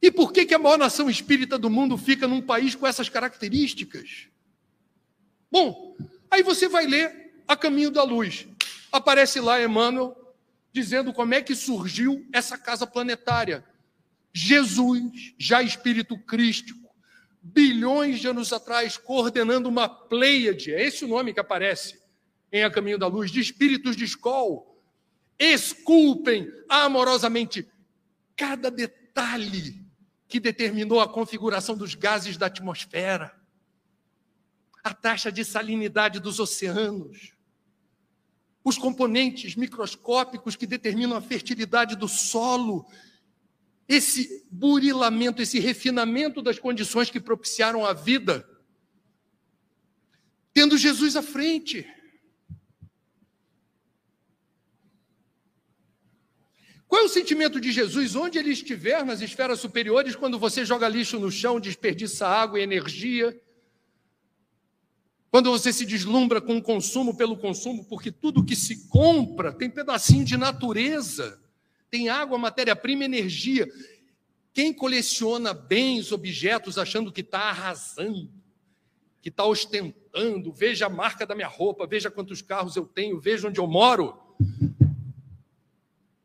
E por que, que a maior nação espírita do mundo fica num país com essas características? Bom, aí você vai ler A Caminho da Luz. Aparece lá Emmanuel dizendo como é que surgiu essa casa planetária. Jesus, já espírito crístico, bilhões de anos atrás, coordenando uma pleiade, é esse o nome que aparece em A Caminho da Luz, de espíritos de escola, esculpem amorosamente cada detalhe que determinou a configuração dos gases da atmosfera, a taxa de salinidade dos oceanos, os componentes microscópicos que determinam a fertilidade do solo, esse burilamento, esse refinamento das condições que propiciaram a vida, tendo Jesus à frente. Qual é o sentimento de Jesus onde ele estiver nas esferas superiores quando você joga lixo no chão, desperdiça água e energia? Quando você se deslumbra com o consumo pelo consumo, porque tudo que se compra tem pedacinho de natureza, tem água, matéria-prima, energia. Quem coleciona bens, objetos, achando que está arrasando, que está ostentando, veja a marca da minha roupa, veja quantos carros eu tenho, veja onde eu moro,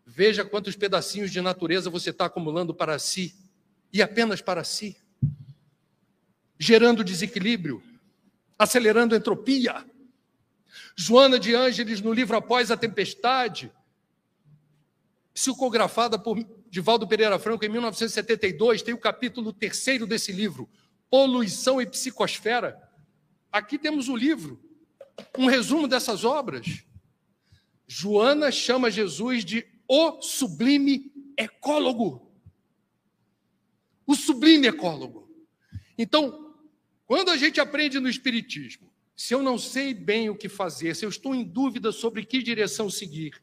Veja quantos pedacinhos de natureza você está acumulando para si e apenas para si, gerando desequilíbrio, acelerando a entropia. Joana de Ângeles, no livro Após a Tempestade, psicografada por Divaldo Pereira Franco em 1972, tem o capítulo terceiro desse livro, Poluição e Psicosfera. Aqui temos o livro, um resumo dessas obras. Joana chama Jesus de o sublime ecólogo. O sublime ecólogo. Então, quando a gente aprende no Espiritismo, se eu não sei bem o que fazer, se eu estou em dúvida sobre que direção seguir,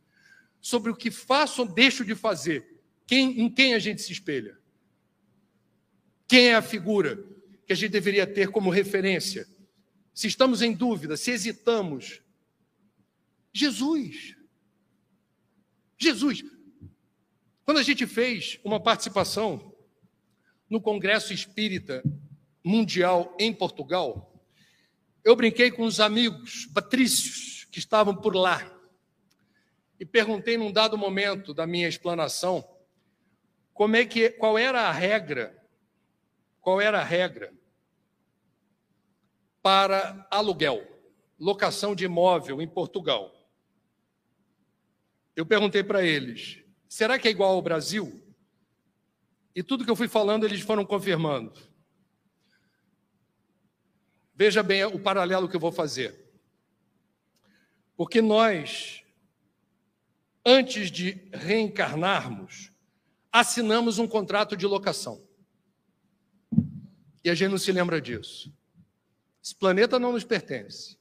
sobre o que faço ou deixo de fazer, quem, em quem a gente se espelha? Quem é a figura que a gente deveria ter como referência? Se estamos em dúvida, se hesitamos, Jesus. Jesus. Quando a gente fez uma participação no Congresso Espírita Mundial em Portugal, eu brinquei com os amigos patrícios que estavam por lá e perguntei num dado momento da minha explanação como é que qual era a regra qual era a regra para aluguel, locação de imóvel em Portugal. Eu perguntei para eles: será que é igual ao Brasil? E tudo que eu fui falando, eles foram confirmando. Veja bem o paralelo que eu vou fazer. Porque nós, antes de reencarnarmos, assinamos um contrato de locação. E a gente não se lembra disso. Esse planeta não nos pertence.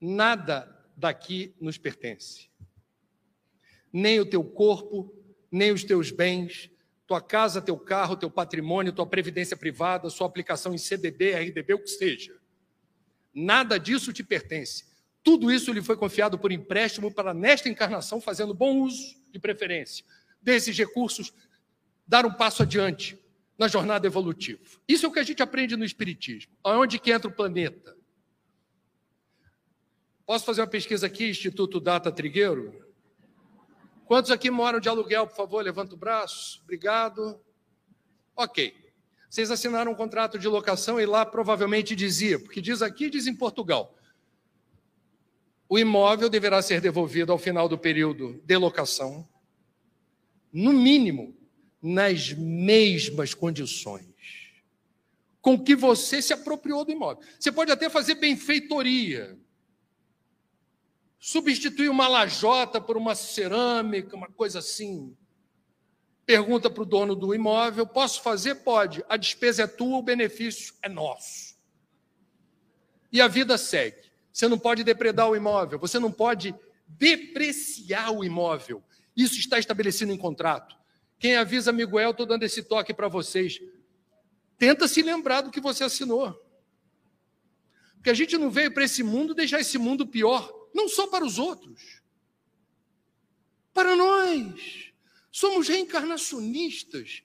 Nada daqui nos pertence. Nem o teu corpo, nem os teus bens, tua casa, teu carro, teu patrimônio, tua previdência privada, sua aplicação em CDB, RDB, o que seja. Nada disso te pertence. Tudo isso lhe foi confiado por empréstimo para, nesta encarnação, fazendo bom uso, de preferência, desses recursos, dar um passo adiante na jornada evolutiva. Isso é o que a gente aprende no Espiritismo. Aonde que entra o planeta? Posso fazer uma pesquisa aqui, Instituto Data Trigueiro? Quantos aqui moram de aluguel, por favor? Levanta o braço. Obrigado. Ok. Vocês assinaram um contrato de locação e lá provavelmente dizia, porque diz aqui, diz em Portugal. O imóvel deverá ser devolvido ao final do período de locação, no mínimo, nas mesmas condições com que você se apropriou do imóvel. Você pode até fazer benfeitoria, substituir uma lajota por uma cerâmica, uma coisa assim. Pergunta para o dono do imóvel: posso fazer? Pode. A despesa é tua, o benefício é nosso. E a vida segue. Você não pode depredar o imóvel, você não pode depreciar o imóvel. Isso está estabelecido em contrato. Quem avisa Miguel, estou dando esse toque para vocês. Tenta se lembrar do que você assinou. Porque a gente não veio para esse mundo deixar esse mundo pior, não só para os outros. Para nós. Somos reencarnacionistas.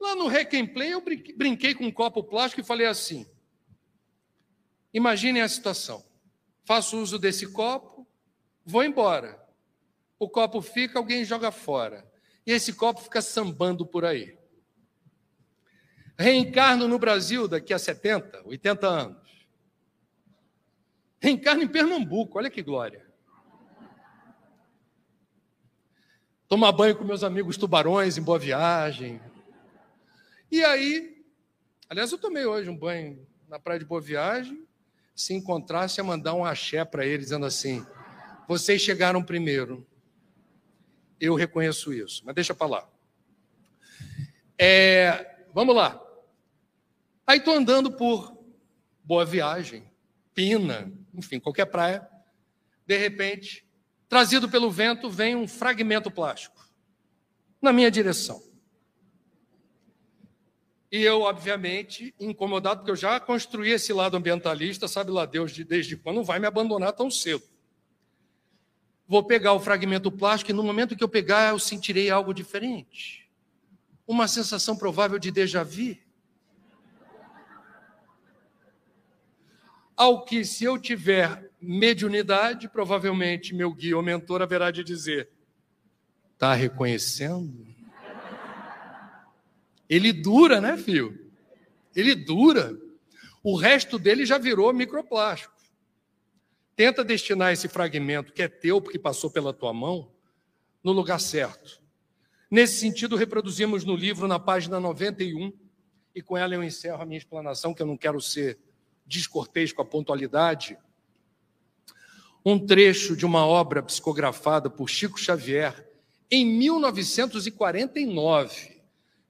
Lá no Requiem Play eu brinquei com um copo plástico e falei assim: Imaginem a situação. Faço uso desse copo, vou embora. O copo fica, alguém joga fora. E esse copo fica sambando por aí. Reencarno no Brasil daqui a 70, 80 anos. Reencarno em Pernambuco, olha que glória. Tomar banho com meus amigos tubarões em Boa Viagem. E aí, aliás, eu tomei hoje um banho na praia de Boa Viagem. Se encontrasse, ia mandar um axé para eles, dizendo assim: vocês chegaram primeiro. Eu reconheço isso, mas deixa para lá. É, vamos lá. Aí estou andando por Boa Viagem, Pina, enfim, qualquer praia. De repente, trazido pelo vento, vem um fragmento plástico na minha direção. E eu, obviamente, incomodado, porque eu já construí esse lado ambientalista, sabe lá Deus desde quando, vai me abandonar tão cedo. Vou pegar o fragmento plástico e no momento que eu pegar, eu sentirei algo diferente. Uma sensação provável de déjà vu. Ao que, se eu tiver mediunidade, provavelmente meu guia ou mentor haverá de dizer: está reconhecendo? Ele dura, né, filho? Ele dura. O resto dele já virou microplástico. Tenta destinar esse fragmento que é teu, porque passou pela tua mão, no lugar certo. Nesse sentido, reproduzimos no livro, na página 91, e com ela eu encerro a minha explanação, que eu não quero ser descortês com a pontualidade, um trecho de uma obra psicografada por Chico Xavier em 1949,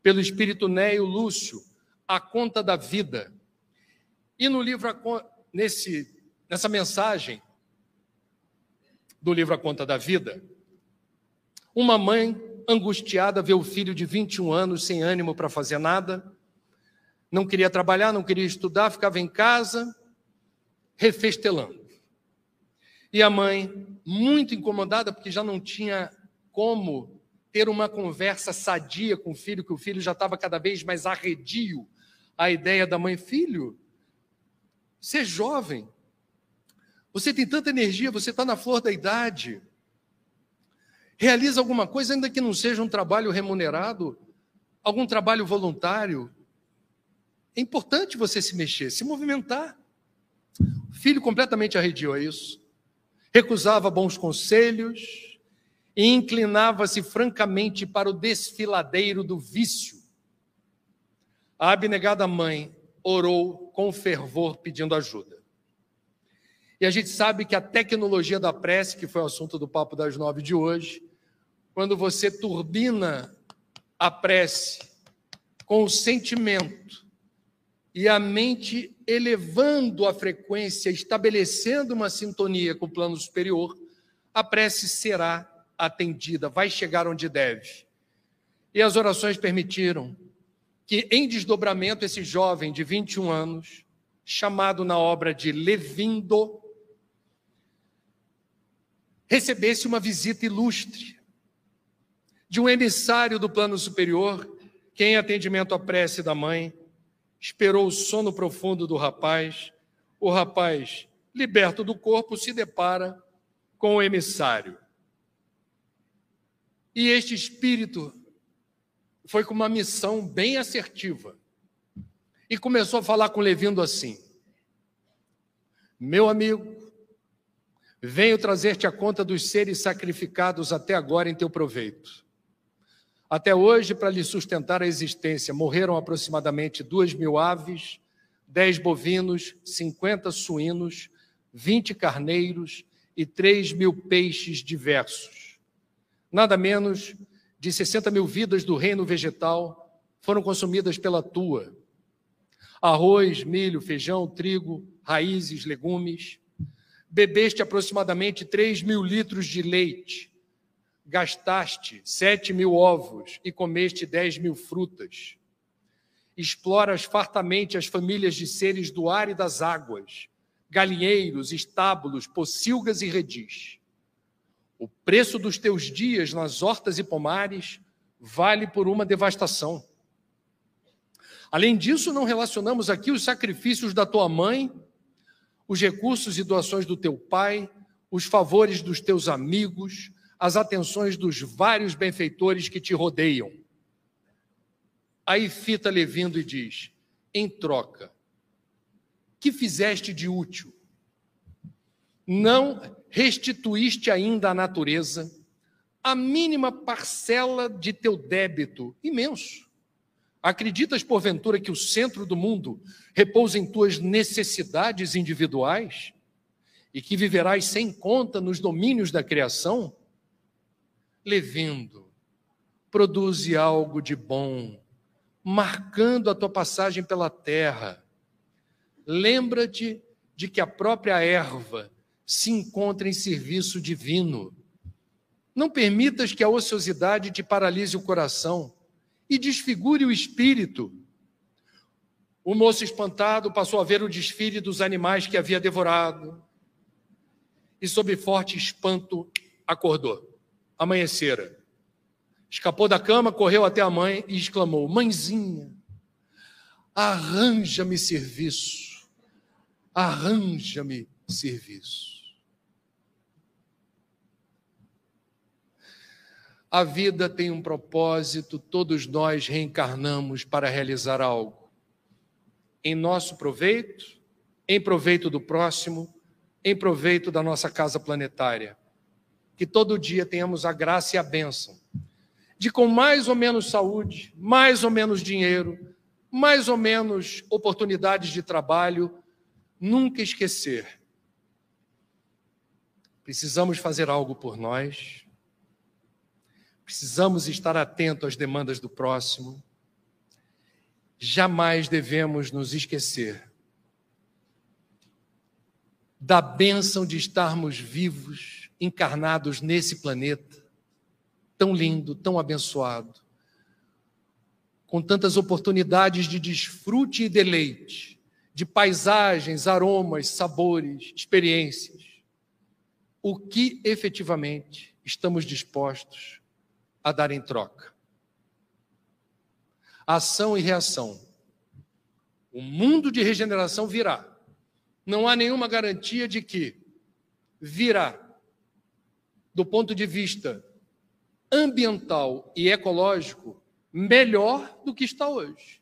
pelo espírito Néio Lúcio, A Conta da Vida. E no livro, nesse, nessa mensagem do livro A Conta da Vida, uma mãe angustiada vê o filho de 21 anos sem ânimo para fazer nada, não queria trabalhar, não queria estudar, ficava em casa, refestelando. E a mãe, muito incomodada, porque já não tinha como ter uma conversa sadia com o filho, que o filho já estava cada vez mais arredio à ideia da mãe: Filho, você é jovem, você tem tanta energia, você está na flor da idade. Realiza alguma coisa, ainda que não seja um trabalho remunerado, algum trabalho voluntário. É importante você se mexer, se movimentar. O filho completamente arredio a isso. Recusava bons conselhos, e inclinava-se francamente para o desfiladeiro do vício. A abnegada mãe orou com fervor pedindo ajuda. E a gente sabe que a tecnologia da prece, que foi o assunto do Papo das Nove de hoje, quando você turbina a prece com o sentimento e a mente elevando a frequência, estabelecendo uma sintonia com o plano superior, a prece será atendida, vai chegar onde deve. E as orações permitiram que, em desdobramento, esse jovem de 21 anos, chamado na obra de Levindo, recebesse uma visita ilustre de um emissário do plano superior, que, em atendimento à prece da mãe, esperou o sono profundo do rapaz. O rapaz, liberto do corpo, se depara com o emissário. E este espírito foi com uma missão bem assertiva. E começou a falar com Levindo assim: Meu amigo, venho trazer-te a conta dos seres sacrificados até agora em teu proveito. Até hoje, para lhe sustentar a existência, morreram aproximadamente duas mil aves, dez bovinos, cinquenta suínos, vinte carneiros e três mil peixes diversos nada menos de 60 mil vidas do reino vegetal foram consumidas pela tua. Arroz, milho, feijão, trigo, raízes, legumes. bebeste aproximadamente 3 mil litros de leite, gastaste 7 mil ovos e comeste 10 mil frutas. Exploras fartamente as famílias de seres do ar e das águas, galinheiros, estábulos, pocilgas e redis. O preço dos teus dias nas hortas e pomares vale por uma devastação. Além disso, não relacionamos aqui os sacrifícios da tua mãe, os recursos e doações do teu pai, os favores dos teus amigos, as atenções dos vários benfeitores que te rodeiam. Aí fita Levindo e diz: em troca, que fizeste de útil? Não restituíste ainda à natureza a mínima parcela de teu débito imenso. Acreditas, porventura, que o centro do mundo repousa em tuas necessidades individuais e que viverás sem conta nos domínios da criação? Levindo, produze algo de bom, marcando a tua passagem pela terra. Lembra-te de que a própria erva se encontra em serviço divino. Não permitas que a ociosidade te paralise o coração e desfigure o espírito. O moço espantado passou a ver o desfile dos animais que havia devorado e, sob forte espanto, acordou. Amanhecera. Escapou da cama, correu até a mãe e exclamou: Mãezinha, arranja-me serviço, arranja-me serviço. A vida tem um propósito, todos nós reencarnamos para realizar algo. Em nosso proveito, em proveito do próximo, em proveito da nossa casa planetária. Que todo dia tenhamos a graça e a bênção de, com mais ou menos saúde, mais ou menos dinheiro, mais ou menos oportunidades de trabalho, nunca esquecer. Precisamos fazer algo por nós Precisamos estar atentos às demandas do próximo. Jamais devemos nos esquecer da bênção de estarmos vivos, encarnados nesse planeta, tão lindo, tão abençoado, com tantas oportunidades de desfrute e deleite, de paisagens, aromas, sabores, experiências. O que efetivamente estamos dispostos a dar em troca. Ação e reação. O mundo de regeneração virá. Não há nenhuma garantia de que virá, do ponto de vista ambiental e ecológico, melhor do que está hoje.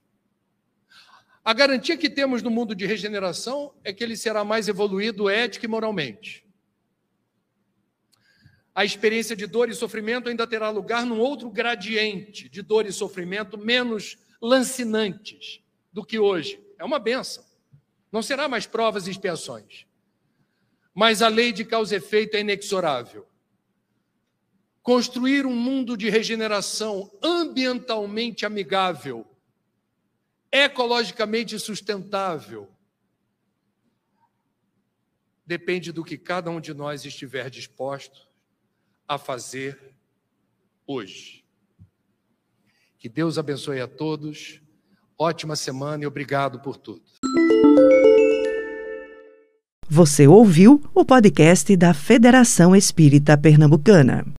A garantia que temos no mundo de regeneração é que ele será mais evoluído ética e moralmente a experiência de dor e sofrimento ainda terá lugar num outro gradiente de dor e sofrimento menos lancinantes do que hoje. É uma benção. Não será mais provas e expiações. Mas a lei de causa e efeito é inexorável. Construir um mundo de regeneração ambientalmente amigável, ecologicamente sustentável, depende do que cada um de nós estiver disposto a fazer hoje. Que Deus abençoe a todos. Ótima semana e obrigado por tudo. Você ouviu o podcast da Federação Espírita Pernambucana.